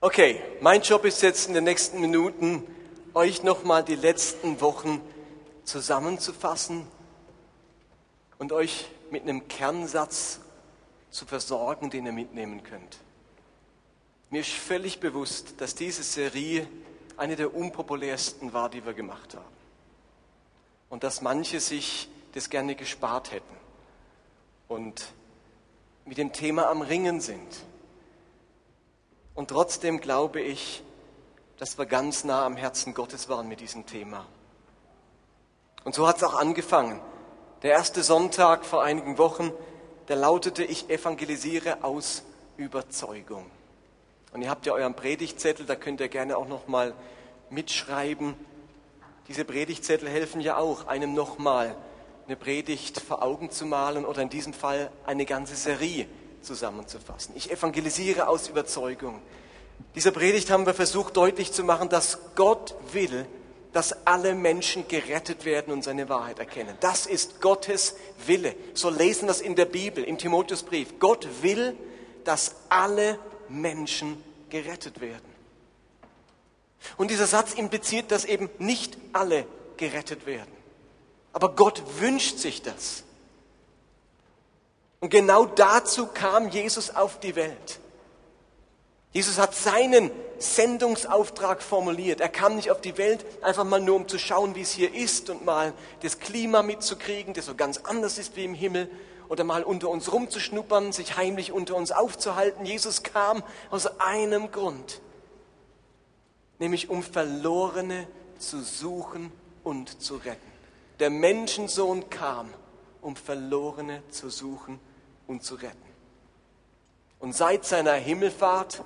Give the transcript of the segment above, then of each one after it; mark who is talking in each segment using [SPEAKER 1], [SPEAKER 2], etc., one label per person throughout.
[SPEAKER 1] Okay, mein Job ist jetzt in den nächsten Minuten, euch nochmal die letzten Wochen zusammenzufassen und euch mit einem Kernsatz zu versorgen, den ihr mitnehmen könnt. Mir ist völlig bewusst, dass diese Serie eine der unpopulärsten war, die wir gemacht haben. Und dass manche sich das gerne gespart hätten und mit dem Thema am Ringen sind. Und trotzdem glaube ich, dass wir ganz nah am Herzen Gottes waren mit diesem Thema. Und so hat es auch angefangen. Der erste Sonntag vor einigen Wochen, der lautete, ich evangelisiere aus Überzeugung. Und ihr habt ja euren Predigtzettel, da könnt ihr gerne auch noch mal mitschreiben. Diese Predigtzettel helfen ja auch, einem nochmal eine Predigt vor Augen zu malen oder in diesem Fall eine ganze Serie zusammenzufassen. Ich evangelisiere aus Überzeugung. Dieser Predigt haben wir versucht deutlich zu machen, dass Gott will, dass alle Menschen gerettet werden und seine Wahrheit erkennen. Das ist Gottes Wille. So lesen wir es in der Bibel, im Timotheusbrief. Gott will, dass alle Menschen gerettet werden. Und dieser Satz impliziert, dass eben nicht alle gerettet werden. Aber Gott wünscht sich das. Und genau dazu kam Jesus auf die Welt. Jesus hat seinen Sendungsauftrag formuliert. Er kam nicht auf die Welt einfach mal nur, um zu schauen, wie es hier ist und mal das Klima mitzukriegen, das so ganz anders ist wie im Himmel, oder mal unter uns rumzuschnuppern, sich heimlich unter uns aufzuhalten. Jesus kam aus einem Grund, nämlich um Verlorene zu suchen und zu retten. Der Menschensohn kam, um Verlorene zu suchen und zu retten. Und seit seiner Himmelfahrt,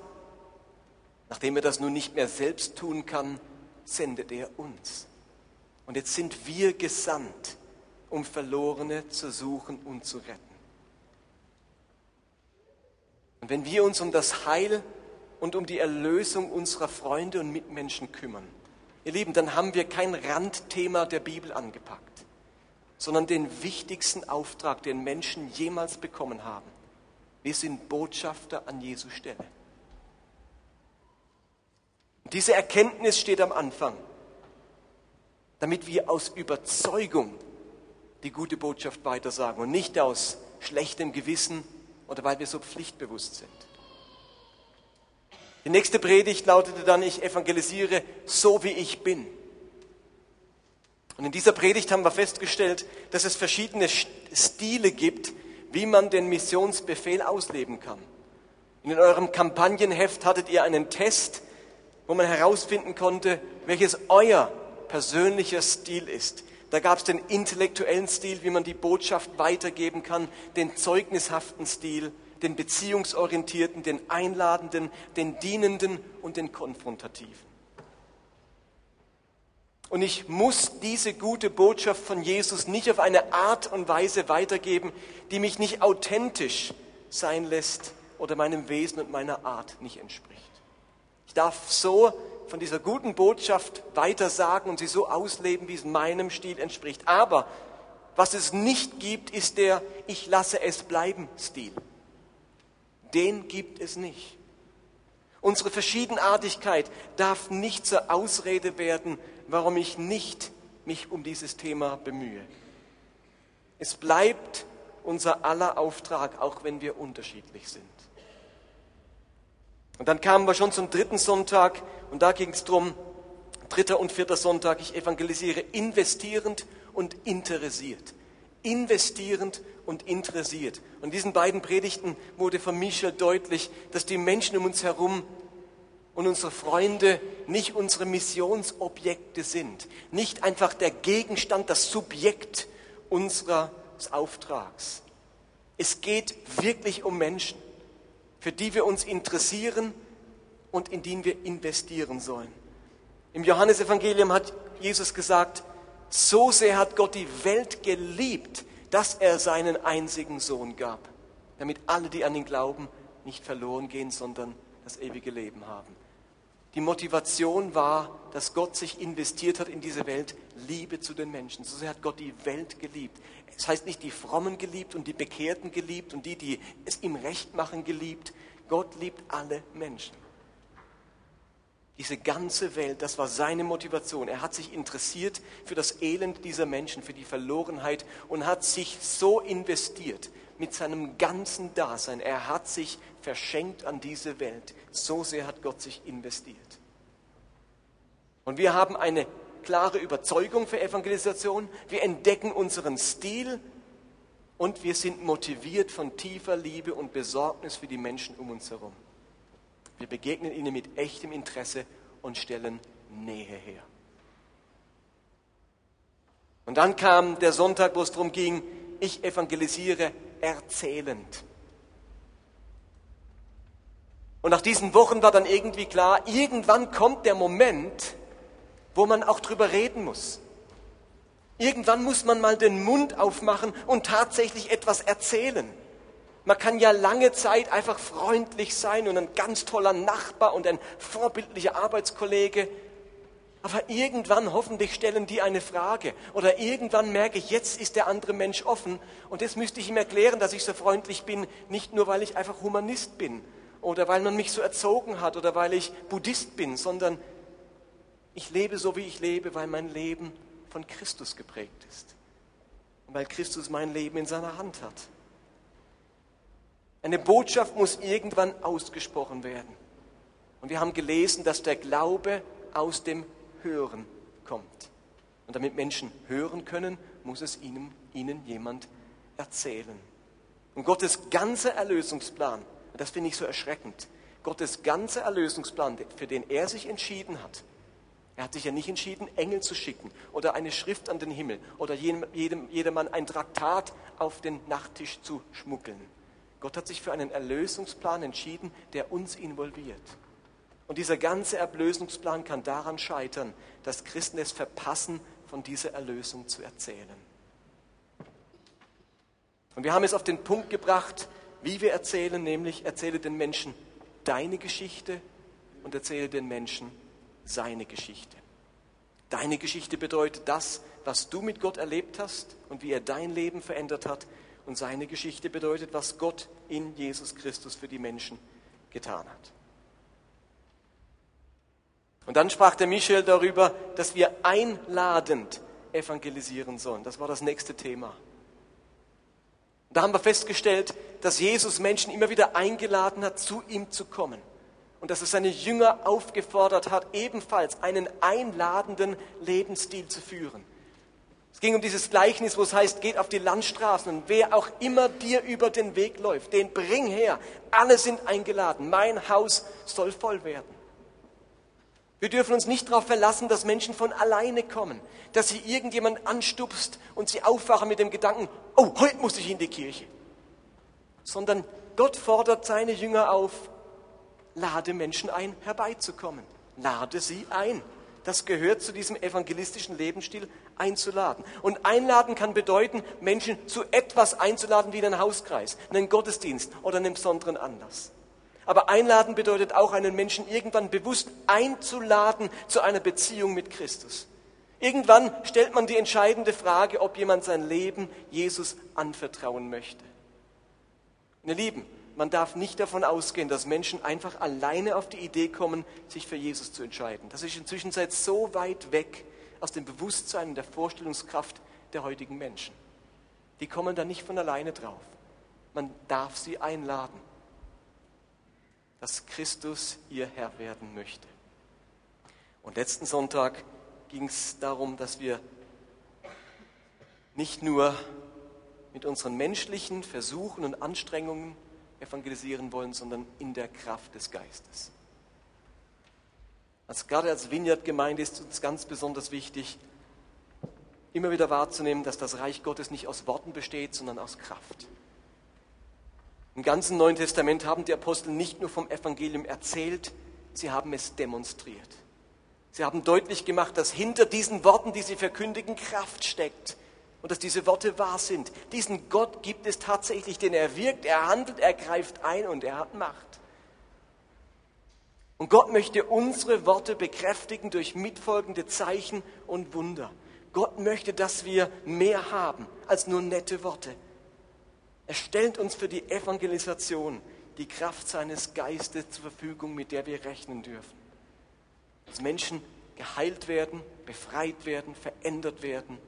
[SPEAKER 1] nachdem er das nun nicht mehr selbst tun kann, sendet er uns. Und jetzt sind wir gesandt, um Verlorene zu suchen und zu retten. Und wenn wir uns um das Heil und um die Erlösung unserer Freunde und Mitmenschen kümmern, ihr Lieben, dann haben wir kein Randthema der Bibel angepackt sondern den wichtigsten Auftrag, den Menschen jemals bekommen haben. Wir sind Botschafter an Jesu Stelle. Diese Erkenntnis steht am Anfang, damit wir aus Überzeugung die gute Botschaft weitersagen und nicht aus schlechtem Gewissen oder weil wir so pflichtbewusst sind. Die nächste Predigt lautete dann, ich evangelisiere so wie ich bin. Und in dieser Predigt haben wir festgestellt, dass es verschiedene Stile gibt, wie man den Missionsbefehl ausleben kann. In eurem Kampagnenheft hattet ihr einen Test, wo man herausfinden konnte, welches euer persönlicher Stil ist. Da gab es den intellektuellen Stil, wie man die Botschaft weitergeben kann, den zeugnishaften Stil, den beziehungsorientierten, den einladenden, den dienenden und den konfrontativen. Und ich muss diese gute Botschaft von Jesus nicht auf eine Art und Weise weitergeben, die mich nicht authentisch sein lässt oder meinem Wesen und meiner Art nicht entspricht. Ich darf so von dieser guten Botschaft weiter sagen und sie so ausleben, wie es meinem Stil entspricht. Aber was es nicht gibt, ist der Ich lasse es bleiben Stil. Den gibt es nicht. Unsere Verschiedenartigkeit darf nicht zur Ausrede werden warum ich nicht mich um dieses Thema bemühe. Es bleibt unser aller Auftrag, auch wenn wir unterschiedlich sind. Und dann kamen wir schon zum dritten Sonntag und da ging es darum, dritter und vierter Sonntag, ich evangelisiere investierend und interessiert. Investierend und interessiert. Und in diesen beiden Predigten wurde von Michel deutlich, dass die Menschen um uns herum und unsere Freunde nicht unsere Missionsobjekte sind, nicht einfach der Gegenstand, das Subjekt unseres Auftrags. Es geht wirklich um Menschen, für die wir uns interessieren und in die wir investieren sollen. Im Johannesevangelium hat Jesus gesagt, so sehr hat Gott die Welt geliebt, dass er seinen einzigen Sohn gab, damit alle, die an ihn glauben, nicht verloren gehen, sondern das ewige Leben haben. Die Motivation war, dass Gott sich investiert hat in diese Welt, Liebe zu den Menschen. So sehr hat Gott die Welt geliebt. Es heißt nicht die Frommen geliebt und die Bekehrten geliebt und die, die es ihm recht machen, geliebt. Gott liebt alle Menschen. Diese ganze Welt, das war seine Motivation. Er hat sich interessiert für das Elend dieser Menschen, für die Verlorenheit und hat sich so investiert mit seinem ganzen Dasein. Er hat sich verschenkt an diese Welt. So sehr hat Gott sich investiert. Und wir haben eine klare Überzeugung für Evangelisation. Wir entdecken unseren Stil und wir sind motiviert von tiefer Liebe und Besorgnis für die Menschen um uns herum. Wir begegnen ihnen mit echtem Interesse und stellen Nähe her. Und dann kam der Sonntag, wo es darum ging, ich evangelisiere erzählend. Und nach diesen Wochen war dann irgendwie klar, irgendwann kommt der Moment, wo man auch drüber reden muss. Irgendwann muss man mal den Mund aufmachen und tatsächlich etwas erzählen. Man kann ja lange Zeit einfach freundlich sein und ein ganz toller Nachbar und ein vorbildlicher Arbeitskollege. Aber irgendwann hoffentlich stellen die eine Frage. Oder irgendwann merke ich, jetzt ist der andere Mensch offen. Und jetzt müsste ich ihm erklären, dass ich so freundlich bin, nicht nur weil ich einfach Humanist bin oder weil man mich so erzogen hat oder weil ich Buddhist bin, sondern ich lebe so, wie ich lebe, weil mein Leben von Christus geprägt ist. Und weil Christus mein Leben in seiner Hand hat. Eine Botschaft muss irgendwann ausgesprochen werden. Und wir haben gelesen, dass der Glaube aus dem Hören kommt. Und damit Menschen hören können, muss es ihnen, ihnen jemand erzählen. Und Gottes ganzer Erlösungsplan, das finde ich so erschreckend, Gottes ganzer Erlösungsplan, für den er sich entschieden hat, er hat sich ja nicht entschieden, Engel zu schicken oder eine Schrift an den Himmel oder jedem, jedem, jedermann ein Traktat auf den Nachttisch zu schmuggeln. Gott hat sich für einen Erlösungsplan entschieden, der uns involviert. Und dieser ganze Erlösungsplan kann daran scheitern, dass Christen es verpassen, von dieser Erlösung zu erzählen. Und wir haben es auf den Punkt gebracht, wie wir erzählen, nämlich erzähle den Menschen deine Geschichte und erzähle den Menschen seine Geschichte. Deine Geschichte bedeutet das, was du mit Gott erlebt hast und wie er dein Leben verändert hat. Und seine Geschichte bedeutet, was Gott in Jesus Christus für die Menschen getan hat. Und dann sprach der Michel darüber, dass wir einladend evangelisieren sollen. Das war das nächste Thema. Da haben wir festgestellt, dass Jesus Menschen immer wieder eingeladen hat, zu ihm zu kommen und dass er seine Jünger aufgefordert hat, ebenfalls einen einladenden Lebensstil zu führen. Es ging um dieses Gleichnis, wo es heißt, geht auf die Landstraßen und wer auch immer dir über den Weg läuft, den bring her. Alle sind eingeladen. Mein Haus soll voll werden. Wir dürfen uns nicht darauf verlassen, dass Menschen von alleine kommen, dass sie irgendjemand anstupst und sie aufwachen mit dem Gedanken, oh, heute muss ich in die Kirche. Sondern Gott fordert seine Jünger auf, lade Menschen ein, herbeizukommen. Lade sie ein. Das gehört zu diesem evangelistischen Lebensstil, einzuladen. Und einladen kann bedeuten, Menschen zu etwas einzuladen wie einen Hauskreis, einen Gottesdienst oder einen besonderen Anlass. Aber einladen bedeutet auch, einen Menschen irgendwann bewusst einzuladen zu einer Beziehung mit Christus. Irgendwann stellt man die entscheidende Frage, ob jemand sein Leben Jesus anvertrauen möchte. Meine Lieben, man darf nicht davon ausgehen, dass Menschen einfach alleine auf die Idee kommen, sich für Jesus zu entscheiden. Das ist inzwischen seit so weit weg aus dem Bewusstsein und der Vorstellungskraft der heutigen Menschen. Die kommen da nicht von alleine drauf. Man darf sie einladen, dass Christus ihr Herr werden möchte. Und letzten Sonntag ging es darum, dass wir nicht nur mit unseren menschlichen Versuchen und Anstrengungen evangelisieren wollen, sondern in der Kraft des Geistes. Als, gerade als Vineyard-Gemeinde ist uns ganz besonders wichtig, immer wieder wahrzunehmen, dass das Reich Gottes nicht aus Worten besteht, sondern aus Kraft. Im ganzen Neuen Testament haben die Apostel nicht nur vom Evangelium erzählt, sie haben es demonstriert. Sie haben deutlich gemacht, dass hinter diesen Worten, die sie verkündigen, Kraft steckt, und dass diese Worte wahr sind. Diesen Gott gibt es tatsächlich, denn er wirkt, er handelt, er greift ein und er hat Macht. Und Gott möchte unsere Worte bekräftigen durch mitfolgende Zeichen und Wunder. Gott möchte, dass wir mehr haben als nur nette Worte. Er stellt uns für die Evangelisation die Kraft seines Geistes zur Verfügung, mit der wir rechnen dürfen. dass Menschen geheilt werden, befreit werden, verändert werden,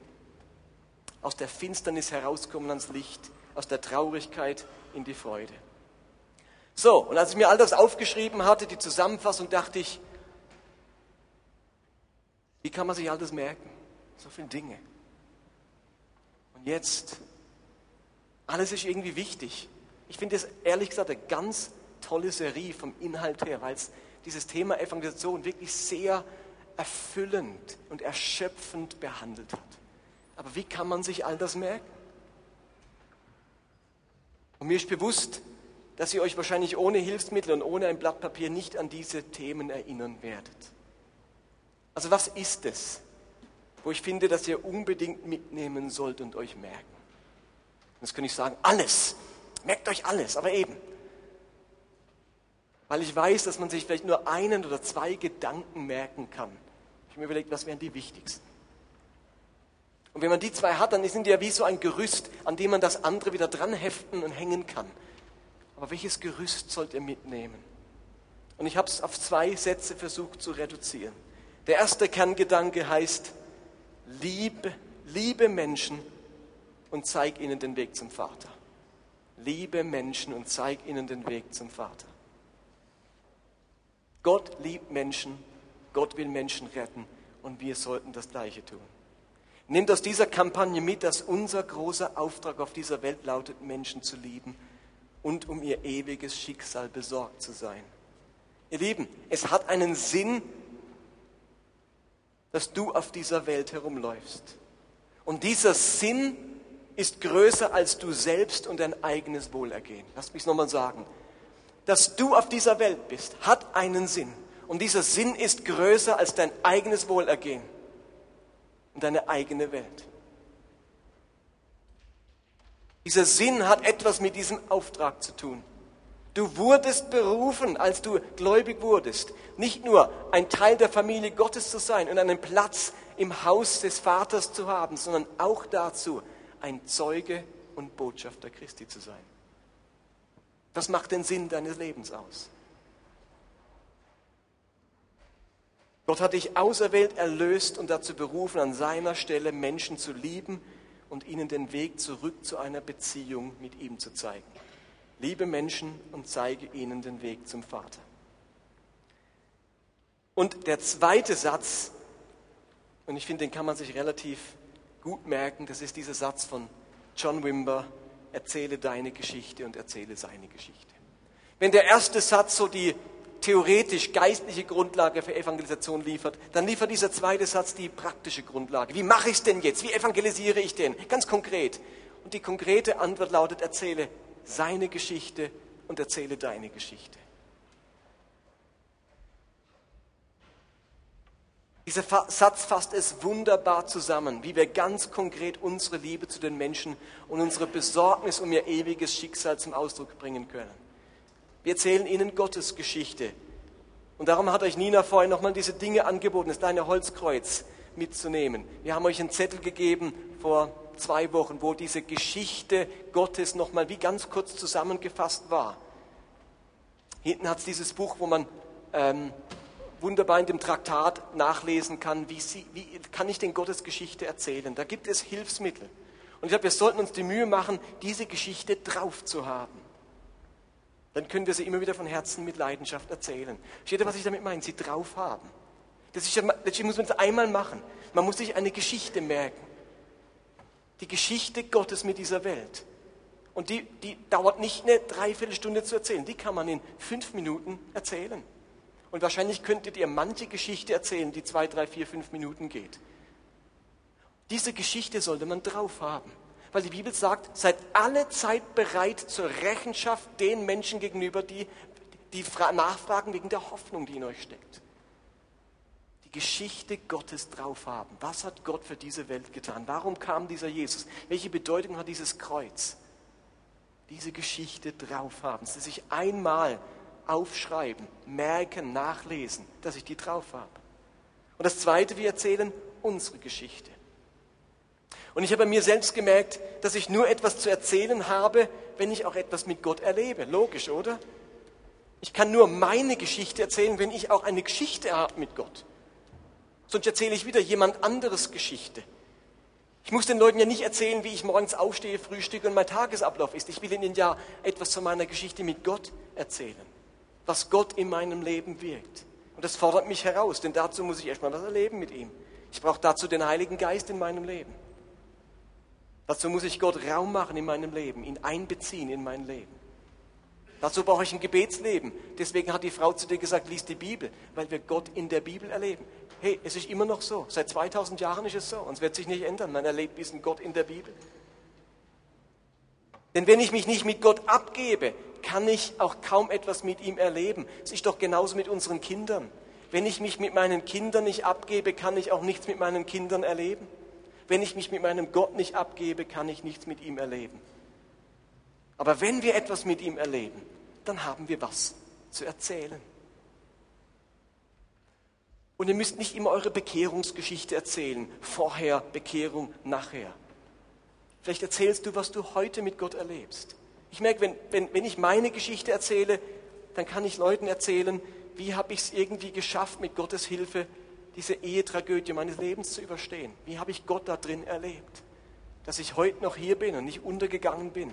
[SPEAKER 1] aus der Finsternis herauskommen ans Licht, aus der Traurigkeit in die Freude. So, und als ich mir all das aufgeschrieben hatte, die Zusammenfassung, dachte ich, wie kann man sich all das merken? So viele Dinge. Und jetzt, alles ist irgendwie wichtig. Ich finde es ehrlich gesagt eine ganz tolle Serie vom Inhalt her, weil es dieses Thema Evangelisation wirklich sehr erfüllend und erschöpfend behandelt hat. Aber wie kann man sich all das merken? Und mir ist bewusst, dass ihr euch wahrscheinlich ohne Hilfsmittel und ohne ein Blatt Papier nicht an diese Themen erinnern werdet. Also was ist es, wo ich finde, dass ihr unbedingt mitnehmen sollt und euch merken? Jetzt könnte ich sagen, alles. Merkt euch alles, aber eben. Weil ich weiß, dass man sich vielleicht nur einen oder zwei Gedanken merken kann. Ich habe mir überlegt, was wären die wichtigsten. Und wenn man die zwei hat, dann sind die ja wie so ein Gerüst, an dem man das andere wieder dran heften und hängen kann. Aber welches Gerüst sollt ihr mitnehmen? Und ich habe es auf zwei Sätze versucht zu reduzieren. Der erste Kerngedanke heißt, liebe, liebe Menschen und zeig ihnen den Weg zum Vater. Liebe Menschen und zeig ihnen den Weg zum Vater. Gott liebt Menschen, Gott will Menschen retten und wir sollten das Gleiche tun. Nehmt aus dieser Kampagne mit, dass unser großer Auftrag auf dieser Welt lautet, Menschen zu lieben und um ihr ewiges Schicksal besorgt zu sein. Ihr Lieben, es hat einen Sinn, dass du auf dieser Welt herumläufst. Und dieser Sinn ist größer als du selbst und dein eigenes Wohlergehen. Lass mich es nochmal sagen. Dass du auf dieser Welt bist, hat einen Sinn. Und dieser Sinn ist größer als dein eigenes Wohlergehen und deine eigene Welt. Dieser Sinn hat etwas mit diesem Auftrag zu tun. Du wurdest berufen, als du gläubig wurdest, nicht nur ein Teil der Familie Gottes zu sein und einen Platz im Haus des Vaters zu haben, sondern auch dazu, ein Zeuge und Botschafter Christi zu sein. Das macht den Sinn deines Lebens aus. Gott hat dich auserwählt, erlöst und dazu berufen, an seiner Stelle Menschen zu lieben und ihnen den Weg zurück zu einer Beziehung mit ihm zu zeigen. Liebe Menschen und zeige ihnen den Weg zum Vater. Und der zweite Satz, und ich finde, den kann man sich relativ gut merken, das ist dieser Satz von John Wimber, erzähle deine Geschichte und erzähle seine Geschichte. Wenn der erste Satz so die theoretisch geistliche Grundlage für Evangelisation liefert, dann liefert dieser zweite Satz die praktische Grundlage. Wie mache ich es denn jetzt? Wie evangelisiere ich denn? Ganz konkret. Und die konkrete Antwort lautet, erzähle seine Geschichte und erzähle deine Geschichte. Dieser Satz fasst es wunderbar zusammen, wie wir ganz konkret unsere Liebe zu den Menschen und unsere Besorgnis um ihr ewiges Schicksal zum Ausdruck bringen können. Wir erzählen ihnen Gottes Geschichte. Und darum hat euch Nina vorhin nochmal diese Dinge angeboten, das kleine Holzkreuz mitzunehmen. Wir haben euch einen Zettel gegeben vor zwei Wochen, wo diese Geschichte Gottes nochmal wie ganz kurz zusammengefasst war. Hinten hat es dieses Buch, wo man ähm, wunderbar in dem Traktat nachlesen kann, wie, sie, wie kann ich denn Gottes Geschichte erzählen. Da gibt es Hilfsmittel. Und ich glaube, wir sollten uns die Mühe machen, diese Geschichte drauf zu haben. Dann können wir sie immer wieder von Herzen mit Leidenschaft erzählen. Steht ihr, was ich damit meine? Sie drauf haben. Das ist ja, letztlich muss man es einmal machen. Man muss sich eine Geschichte merken die Geschichte Gottes mit dieser Welt. Und die, die dauert nicht eine Dreiviertelstunde zu erzählen, die kann man in fünf Minuten erzählen. Und wahrscheinlich könntet ihr manche Geschichte erzählen, die zwei, drei, vier, fünf Minuten geht. Diese Geschichte sollte man drauf haben, weil die Bibel sagt, seid alle Zeit bereit zur Rechenschaft den Menschen gegenüber, die, die nachfragen wegen der Hoffnung, die in euch steckt. Geschichte Gottes drauf haben. Was hat Gott für diese Welt getan? Warum kam dieser Jesus? Welche Bedeutung hat dieses Kreuz? Diese Geschichte drauf haben. Sie sich einmal aufschreiben, merken, nachlesen, dass ich die drauf habe. Und das Zweite, wir erzählen unsere Geschichte. Und ich habe mir selbst gemerkt, dass ich nur etwas zu erzählen habe, wenn ich auch etwas mit Gott erlebe. Logisch, oder? Ich kann nur meine Geschichte erzählen, wenn ich auch eine Geschichte habe mit Gott. Sonst erzähle ich wieder jemand anderes Geschichte. Ich muss den Leuten ja nicht erzählen, wie ich morgens aufstehe, frühstücke und mein Tagesablauf ist. Ich will ihnen ja etwas von meiner Geschichte mit Gott erzählen, was Gott in meinem Leben wirkt. Und das fordert mich heraus, denn dazu muss ich erstmal was erleben mit ihm. Ich brauche dazu den Heiligen Geist in meinem Leben. Dazu muss ich Gott Raum machen in meinem Leben, ihn einbeziehen in mein Leben. Dazu brauche ich ein Gebetsleben. Deswegen hat die Frau zu dir gesagt, lies die Bibel, weil wir Gott in der Bibel erleben. Hey, es ist immer noch so. Seit 2000 Jahren ist es so. Und es wird sich nicht ändern. Man erlebt diesen Gott in der Bibel. Denn wenn ich mich nicht mit Gott abgebe, kann ich auch kaum etwas mit ihm erleben. Es ist doch genauso mit unseren Kindern. Wenn ich mich mit meinen Kindern nicht abgebe, kann ich auch nichts mit meinen Kindern erleben. Wenn ich mich mit meinem Gott nicht abgebe, kann ich nichts mit ihm erleben. Aber wenn wir etwas mit ihm erleben, dann haben wir was zu erzählen. Und ihr müsst nicht immer eure Bekehrungsgeschichte erzählen. Vorher Bekehrung, nachher. Vielleicht erzählst du, was du heute mit Gott erlebst. Ich merke, wenn, wenn, wenn ich meine Geschichte erzähle, dann kann ich Leuten erzählen, wie habe ich es irgendwie geschafft, mit Gottes Hilfe diese Ehetragödie meines Lebens zu überstehen. Wie habe ich Gott da drin erlebt? Dass ich heute noch hier bin und nicht untergegangen bin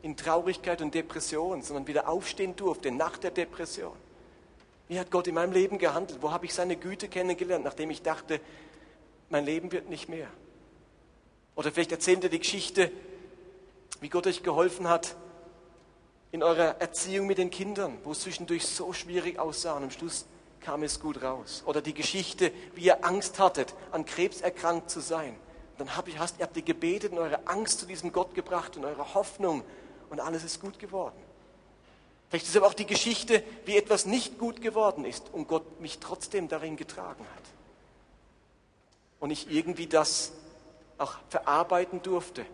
[SPEAKER 1] in Traurigkeit und Depression, sondern wieder aufstehen durfte nach der Depression. Wie hat Gott in meinem Leben gehandelt? Wo habe ich seine Güte kennengelernt, nachdem ich dachte, mein Leben wird nicht mehr? Oder vielleicht erzählt ihr die Geschichte, wie Gott euch geholfen hat in eurer Erziehung mit den Kindern, wo es zwischendurch so schwierig aussah und am Schluss kam es gut raus. Oder die Geschichte, wie ihr Angst hattet, an Krebs erkrankt zu sein. Dann habt ihr, hast, ihr habt gebetet und eure Angst zu diesem Gott gebracht und eure Hoffnung und alles ist gut geworden. Vielleicht ist aber auch die Geschichte, wie etwas nicht gut geworden ist und Gott mich trotzdem darin getragen hat. Und ich irgendwie das auch verarbeiten durfte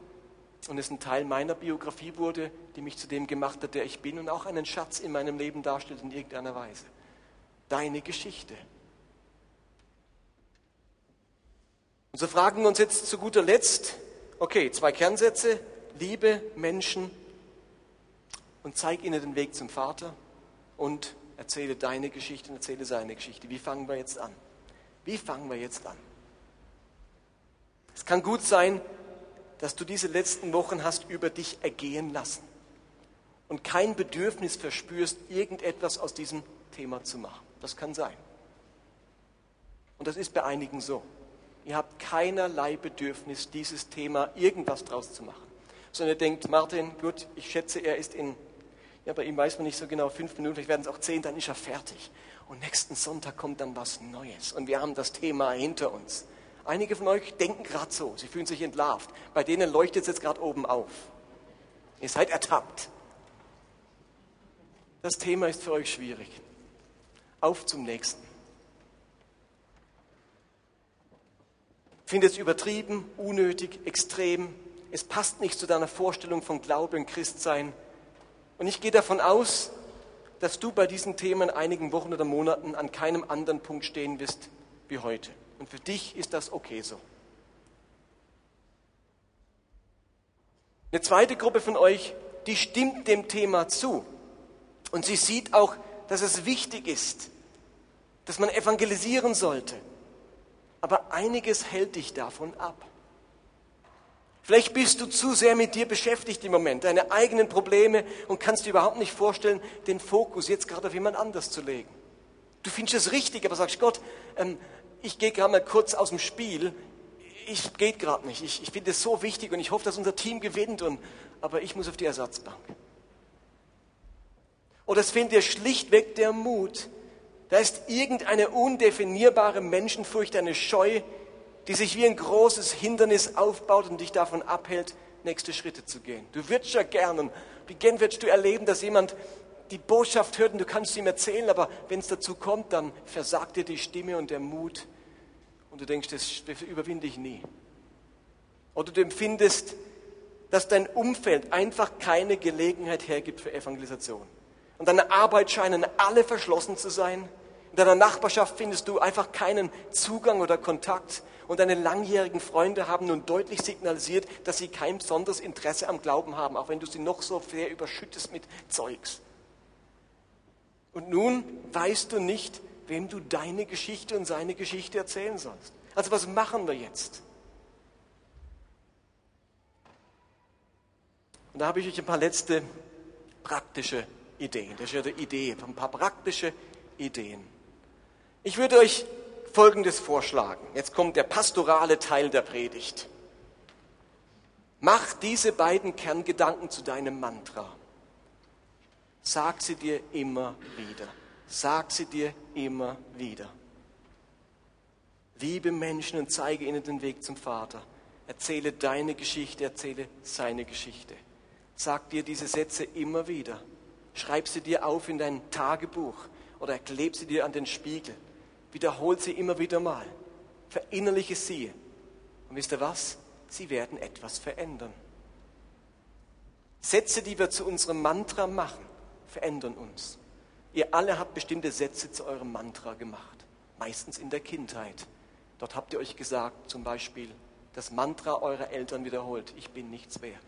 [SPEAKER 1] und es ein Teil meiner Biografie wurde, die mich zu dem gemacht hat, der ich bin und auch einen Schatz in meinem Leben darstellt in irgendeiner Weise. Deine Geschichte. Und so fragen wir uns jetzt zu guter Letzt, okay, zwei Kernsätze, Liebe, Menschen, und zeig ihnen den Weg zum Vater und erzähle deine Geschichte und erzähle seine Geschichte. Wie fangen wir jetzt an? Wie fangen wir jetzt an? Es kann gut sein, dass du diese letzten Wochen hast über dich ergehen lassen und kein Bedürfnis verspürst, irgendetwas aus diesem Thema zu machen. Das kann sein. Und das ist bei einigen so. Ihr habt keinerlei Bedürfnis, dieses Thema irgendwas draus zu machen. Sondern ihr denkt, Martin, gut, ich schätze, er ist in ja, bei ihm weiß man nicht so genau, fünf Minuten, vielleicht werden es auch zehn, dann ist er fertig. Und nächsten Sonntag kommt dann was Neues. Und wir haben das Thema hinter uns. Einige von euch denken gerade so, sie fühlen sich entlarvt. Bei denen leuchtet es jetzt gerade oben auf. Ihr seid ertappt. Das Thema ist für euch schwierig. Auf zum nächsten. Findet es übertrieben, unnötig, extrem. Es passt nicht zu deiner Vorstellung von Glaube und Christsein. Und ich gehe davon aus, dass du bei diesen Themen einigen Wochen oder Monaten an keinem anderen Punkt stehen wirst wie heute. Und für dich ist das okay so. Eine zweite Gruppe von euch, die stimmt dem Thema zu. Und sie sieht auch, dass es wichtig ist, dass man evangelisieren sollte. Aber einiges hält dich davon ab. Vielleicht bist du zu sehr mit dir beschäftigt im Moment, deine eigenen Probleme und kannst dir überhaupt nicht vorstellen, den Fokus jetzt gerade auf jemand anders zu legen. Du findest es richtig, aber sagst, Gott, ähm, ich gehe gerade mal kurz aus dem Spiel, ich geht gerade nicht. Ich, ich finde es so wichtig und ich hoffe, dass unser Team gewinnt, und, aber ich muss auf die Ersatzbank. Oder es fehlt dir schlichtweg der Mut. Da ist irgendeine undefinierbare Menschenfurcht, eine Scheu, die sich wie ein großes Hindernis aufbaut und dich davon abhält, nächste Schritte zu gehen. Du würdest ja gerne, wie gern würdest du erleben, dass jemand die Botschaft hört und du kannst ihm erzählen, aber wenn es dazu kommt, dann versagt dir die Stimme und der Mut und du denkst, das, überwinde ich nie. Oder du empfindest, dass dein Umfeld einfach keine Gelegenheit hergibt für Evangelisation. Und deine Arbeit scheinen alle verschlossen zu sein. In deiner Nachbarschaft findest du einfach keinen Zugang oder Kontakt und deine langjährigen Freunde haben nun deutlich signalisiert, dass sie kein besonderes Interesse am Glauben haben, auch wenn du sie noch so sehr überschüttest mit Zeugs. Und nun weißt du nicht, wem du deine Geschichte und seine Geschichte erzählen sollst. Also was machen wir jetzt? Und da habe ich euch ein paar letzte praktische Ideen. Das ist ja die Idee, ein paar praktische Ideen. Ich würde euch Folgendes vorschlagen. Jetzt kommt der pastorale Teil der Predigt. Mach diese beiden Kerngedanken zu deinem Mantra. Sag sie dir immer wieder. Sag sie dir immer wieder. Liebe Menschen und zeige ihnen den Weg zum Vater. Erzähle deine Geschichte, erzähle seine Geschichte. Sag dir diese Sätze immer wieder. Schreib sie dir auf in dein Tagebuch oder kleb sie dir an den Spiegel. Wiederhol sie immer wieder mal. Verinnerliche sie. Und wisst ihr was? Sie werden etwas verändern. Sätze, die wir zu unserem Mantra machen, verändern uns. Ihr alle habt bestimmte Sätze zu eurem Mantra gemacht, meistens in der Kindheit. Dort habt ihr euch gesagt, zum Beispiel, das Mantra eurer Eltern wiederholt, ich bin nichts wert.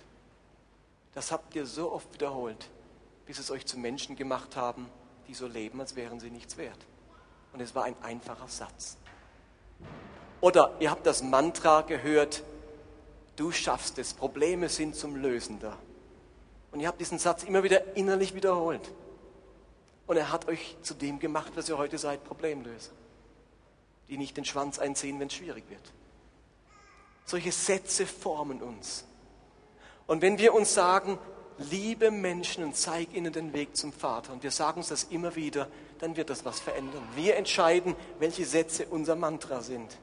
[SPEAKER 1] Das habt ihr so oft wiederholt, bis es euch zu Menschen gemacht haben, die so leben, als wären sie nichts wert. Und es war ein einfacher Satz. Oder ihr habt das Mantra gehört, du schaffst es, Probleme sind zum Lösen da. Und ihr habt diesen Satz immer wieder innerlich wiederholt. Und er hat euch zu dem gemacht, was ihr heute seid, Problemlöser. Die nicht den Schwanz einziehen, wenn es schwierig wird. Solche Sätze formen uns. Und wenn wir uns sagen, liebe Menschen und zeig ihnen den Weg zum Vater, und wir sagen uns das immer wieder, dann wird das was verändern. Wir entscheiden, welche Sätze unser Mantra sind.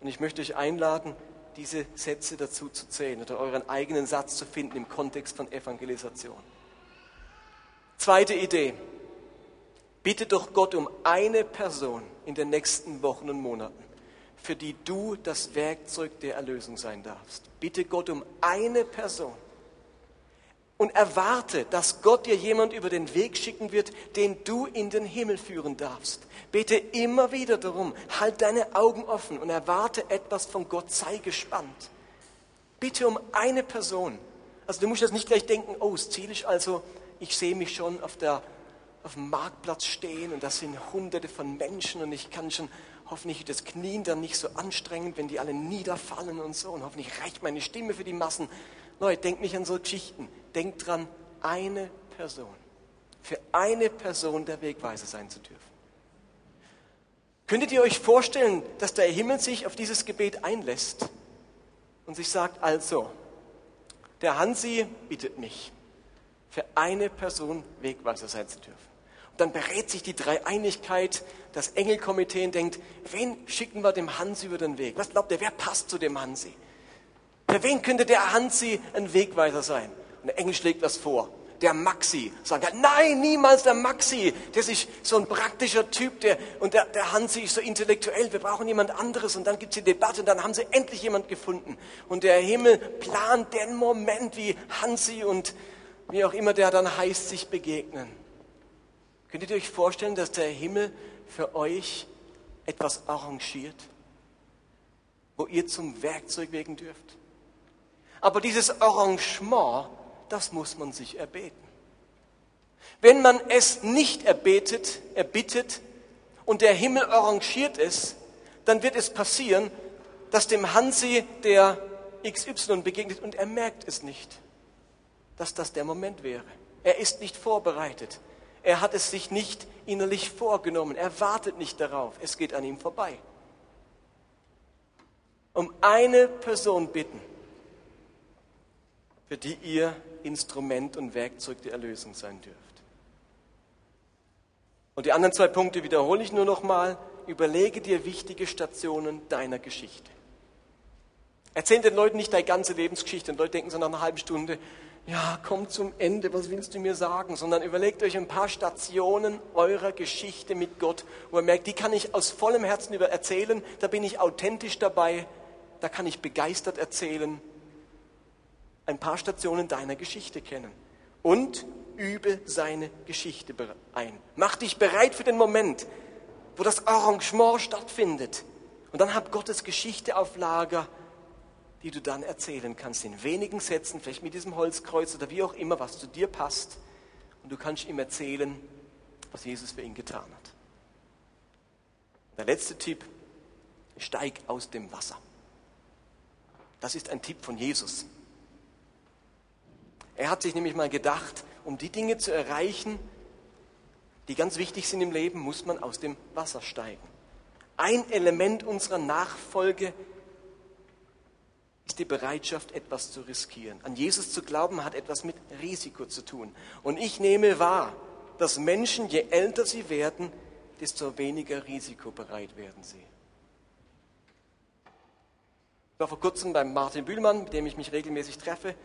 [SPEAKER 1] Und ich möchte euch einladen, diese Sätze dazu zu zählen oder euren eigenen Satz zu finden im Kontext von Evangelisation. Zweite Idee. Bitte doch Gott um eine Person in den nächsten Wochen und Monaten, für die du das Werkzeug der Erlösung sein darfst. Bitte Gott um eine Person und erwarte, dass Gott dir jemand über den Weg schicken wird, den du in den Himmel führen darfst. Bete immer wieder darum, halt deine Augen offen und erwarte etwas von Gott, sei gespannt. Bitte um eine Person. Also du musst jetzt nicht gleich denken, oh, das Ziel ist also, ich sehe mich schon auf, der, auf dem Marktplatz stehen und das sind hunderte von Menschen und ich kann schon, hoffentlich das Knien dann nicht so anstrengend, wenn die alle niederfallen und so und hoffentlich reicht meine Stimme für die Massen. Leute, denkt nicht an so Geschichten. Denkt dran, eine Person. Für eine Person der Wegweiser sein zu dürfen. Könntet ihr euch vorstellen, dass der Himmel sich auf dieses Gebet einlässt und sich sagt, also, der Hansi bittet mich, für eine Person Wegweiser sein zu dürfen. Und dann berät sich die Dreieinigkeit, das Engelkomitee und denkt, wen schicken wir dem Hansi über den Weg? Was glaubt ihr, wer passt zu dem Hansi? Für wen könnte der Hansi ein Wegweiser sein? Und der Engel schlägt was vor. Der Maxi. Sagen kann, nein, niemals der Maxi. Der ist so ein praktischer Typ. Der, und der, der Hansi ist so intellektuell. Wir brauchen jemand anderes. Und dann gibt es die Debatte. Und dann haben sie endlich jemand gefunden. Und der Himmel plant den Moment, wie Hansi und wie auch immer der dann heißt, sich begegnen. Könnt ihr euch vorstellen, dass der Himmel für euch etwas arrangiert, wo ihr zum Werkzeug wegen dürft? Aber dieses Arrangement, das muss man sich erbeten. Wenn man es nicht erbetet, erbittet und der Himmel arrangiert es, dann wird es passieren, dass dem Hansi der XY begegnet und er merkt es nicht, dass das der Moment wäre. Er ist nicht vorbereitet. Er hat es sich nicht innerlich vorgenommen. Er wartet nicht darauf. Es geht an ihm vorbei. Um eine Person bitten für die ihr Instrument und Werkzeug der Erlösung sein dürft. Und die anderen zwei Punkte wiederhole ich nur noch mal. Überlege dir wichtige Stationen deiner Geschichte. Erzähl den Leuten nicht deine ganze Lebensgeschichte und Leute denken so nach einer halben Stunde, ja, komm zum Ende, was willst du mir sagen? Sondern überlegt euch ein paar Stationen eurer Geschichte mit Gott, wo ihr merkt, die kann ich aus vollem Herzen über erzählen, da bin ich authentisch dabei, da kann ich begeistert erzählen ein paar Stationen deiner Geschichte kennen und übe seine Geschichte ein. Mach dich bereit für den Moment, wo das Arrangement stattfindet. Und dann hab Gottes Geschichte auf Lager, die du dann erzählen kannst in wenigen Sätzen, vielleicht mit diesem Holzkreuz oder wie auch immer, was zu dir passt. Und du kannst ihm erzählen, was Jesus für ihn getan hat. Der letzte Tipp, steig aus dem Wasser. Das ist ein Tipp von Jesus. Er hat sich nämlich mal gedacht, um die Dinge zu erreichen, die ganz wichtig sind im Leben, muss man aus dem Wasser steigen. Ein Element unserer Nachfolge ist die Bereitschaft, etwas zu riskieren. An Jesus zu glauben hat etwas mit Risiko zu tun. Und ich nehme wahr, dass Menschen, je älter sie werden, desto weniger risikobereit werden sie. Ich war vor kurzem beim Martin Bühlmann, mit dem ich mich regelmäßig treffe,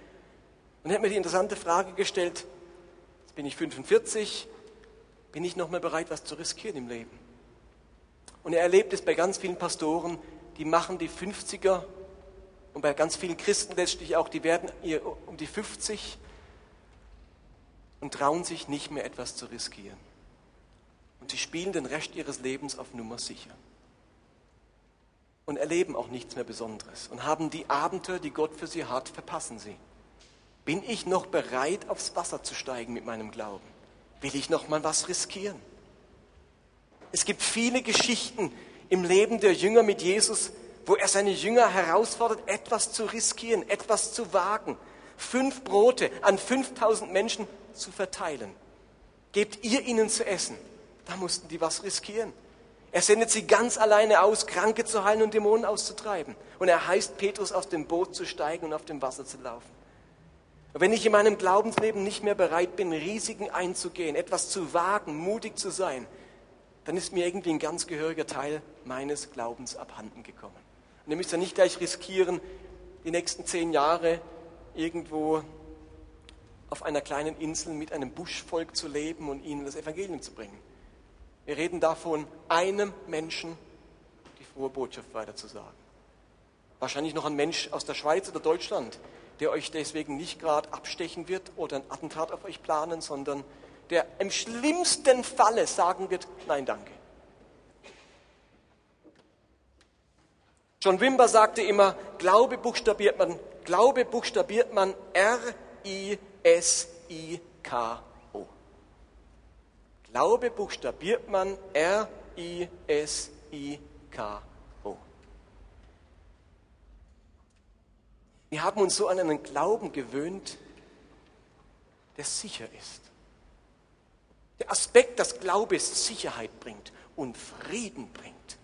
[SPEAKER 1] und er hat mir die interessante Frage gestellt, jetzt bin ich 45, bin ich noch mal bereit, was zu riskieren im Leben? Und er erlebt es bei ganz vielen Pastoren, die machen die 50er und bei ganz vielen Christen letztlich auch, die werden um die 50 und trauen sich nicht mehr etwas zu riskieren. Und sie spielen den Rest ihres Lebens auf Nummer sicher. Und erleben auch nichts mehr Besonderes. Und haben die Abenteuer, die Gott für sie hat, verpassen sie. Bin ich noch bereit, aufs Wasser zu steigen mit meinem Glauben? Will ich noch mal was riskieren? Es gibt viele Geschichten im Leben der Jünger mit Jesus, wo er seine Jünger herausfordert, etwas zu riskieren, etwas zu wagen. Fünf Brote an 5000 Menschen zu verteilen. Gebt ihr ihnen zu essen. Da mussten die was riskieren. Er sendet sie ganz alleine aus, Kranke zu heilen und Dämonen auszutreiben. Und er heißt Petrus, aus dem Boot zu steigen und auf dem Wasser zu laufen. Und wenn ich in meinem Glaubensleben nicht mehr bereit bin, Risiken einzugehen, etwas zu wagen, mutig zu sein, dann ist mir irgendwie ein ganz gehöriger Teil meines Glaubens abhanden gekommen. Und ihr müsst ja nicht gleich riskieren, die nächsten zehn Jahre irgendwo auf einer kleinen Insel mit einem Buschvolk zu leben und ihnen das Evangelium zu bringen. Wir reden davon, einem Menschen die frohe Botschaft weiterzusagen. Wahrscheinlich noch ein Mensch aus der Schweiz oder Deutschland, der euch deswegen nicht gerade abstechen wird oder ein Attentat auf euch planen, sondern der im schlimmsten Falle sagen wird, nein, danke. John Wimber sagte immer, Glaube buchstabiert man, Glaube buchstabiert man R-I-S-I-K-O. Glaube buchstabiert man R-I-S-I-K-O. Wir haben uns so an einen Glauben gewöhnt, der sicher ist. Der Aspekt, dass Glaube Sicherheit bringt und Frieden bringt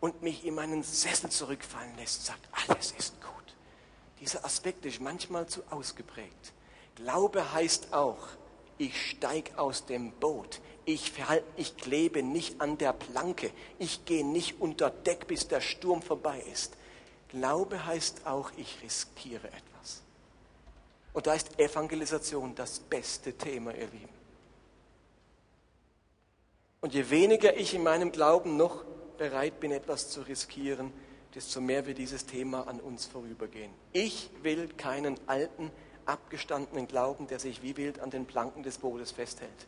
[SPEAKER 1] und mich in meinen Sessel zurückfallen lässt, sagt, alles ist gut. Dieser Aspekt ist manchmal zu ausgeprägt. Glaube heißt auch, ich steige aus dem Boot. Ich, ich klebe nicht an der Planke. Ich gehe nicht unter Deck, bis der Sturm vorbei ist. Glaube heißt auch, ich riskiere etwas. Und da ist Evangelisation das beste Thema, ihr Lieben. Und je weniger ich in meinem Glauben noch bereit bin, etwas zu riskieren, desto mehr wird dieses Thema an uns vorübergehen. Ich will keinen alten, abgestandenen Glauben, der sich wie wild an den Planken des Bootes festhält,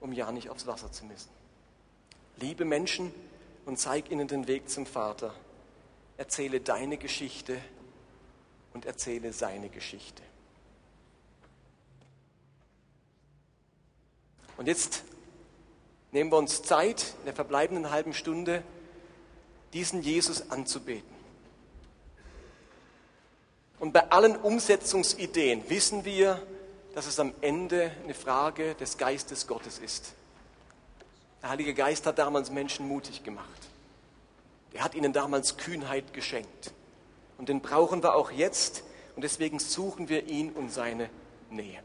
[SPEAKER 1] um ja nicht aufs Wasser zu müssen. Liebe Menschen und zeig ihnen den Weg zum Vater erzähle deine Geschichte und erzähle seine Geschichte. Und jetzt nehmen wir uns Zeit, in der verbleibenden halben Stunde, diesen Jesus anzubeten. Und bei allen Umsetzungsideen wissen wir, dass es am Ende eine Frage des Geistes Gottes ist. Der Heilige Geist hat damals Menschen mutig gemacht. Er hat ihnen damals Kühnheit geschenkt. Und den brauchen wir auch jetzt und deswegen suchen wir ihn und seine Nähe.